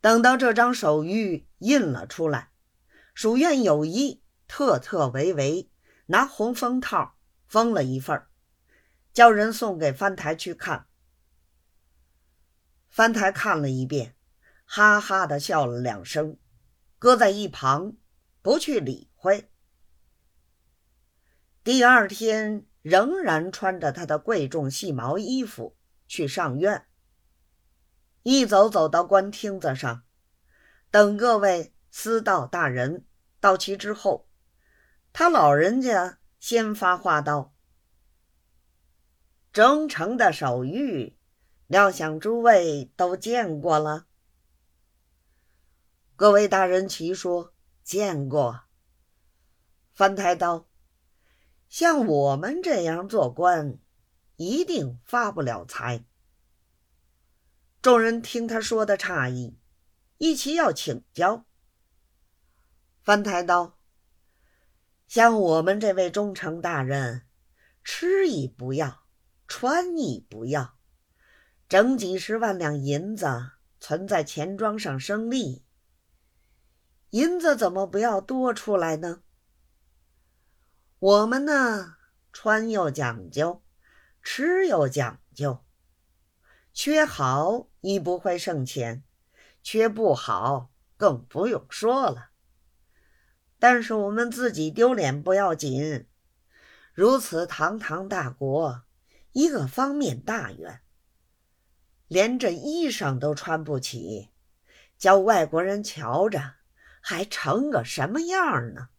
等到这张手谕印了出来，署院有意特特为为拿红封套封了一份叫人送给翻台去看。翻台看了一遍，哈哈的笑了两声，搁在一旁，不去理会。第二天仍然穿着他的贵重细毛衣服去上院，一走走到官厅子上，等各位司道大人到齐之后，他老人家先发话道：“忠诚的手谕，料想诸位都见过了。”各位大人齐说：“见过。”翻台道。像我们这样做官，一定发不了财。众人听他说的诧异，一起要请教。翻台道：“像我们这位忠诚大人，吃亦不要，穿亦不要，整几十万两银子存在钱庄上生利，银子怎么不要多出来呢？”我们呢，穿又讲究，吃又讲究，缺好已不会剩钱，缺不好更不用说了。但是我们自己丢脸不要紧，如此堂堂大国，一个方面大员，连这衣裳都穿不起，叫外国人瞧着，还成个什么样呢？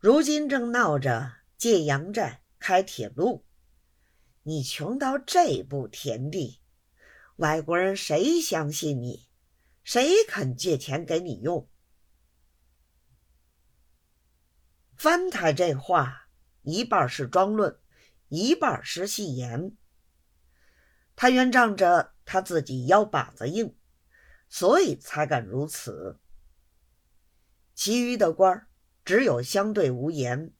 如今正闹着借洋债、开铁路，你穷到这步田地，外国人谁相信你？谁肯借钱给你用？翻台这话一半是装论，一半是戏言。他原仗着他自己腰把子硬，所以才敢如此。其余的官儿。只有相对无言，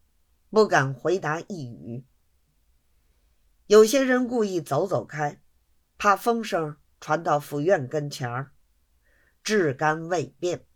不敢回答一语。有些人故意走走开，怕风声传到府院跟前儿，至干未变。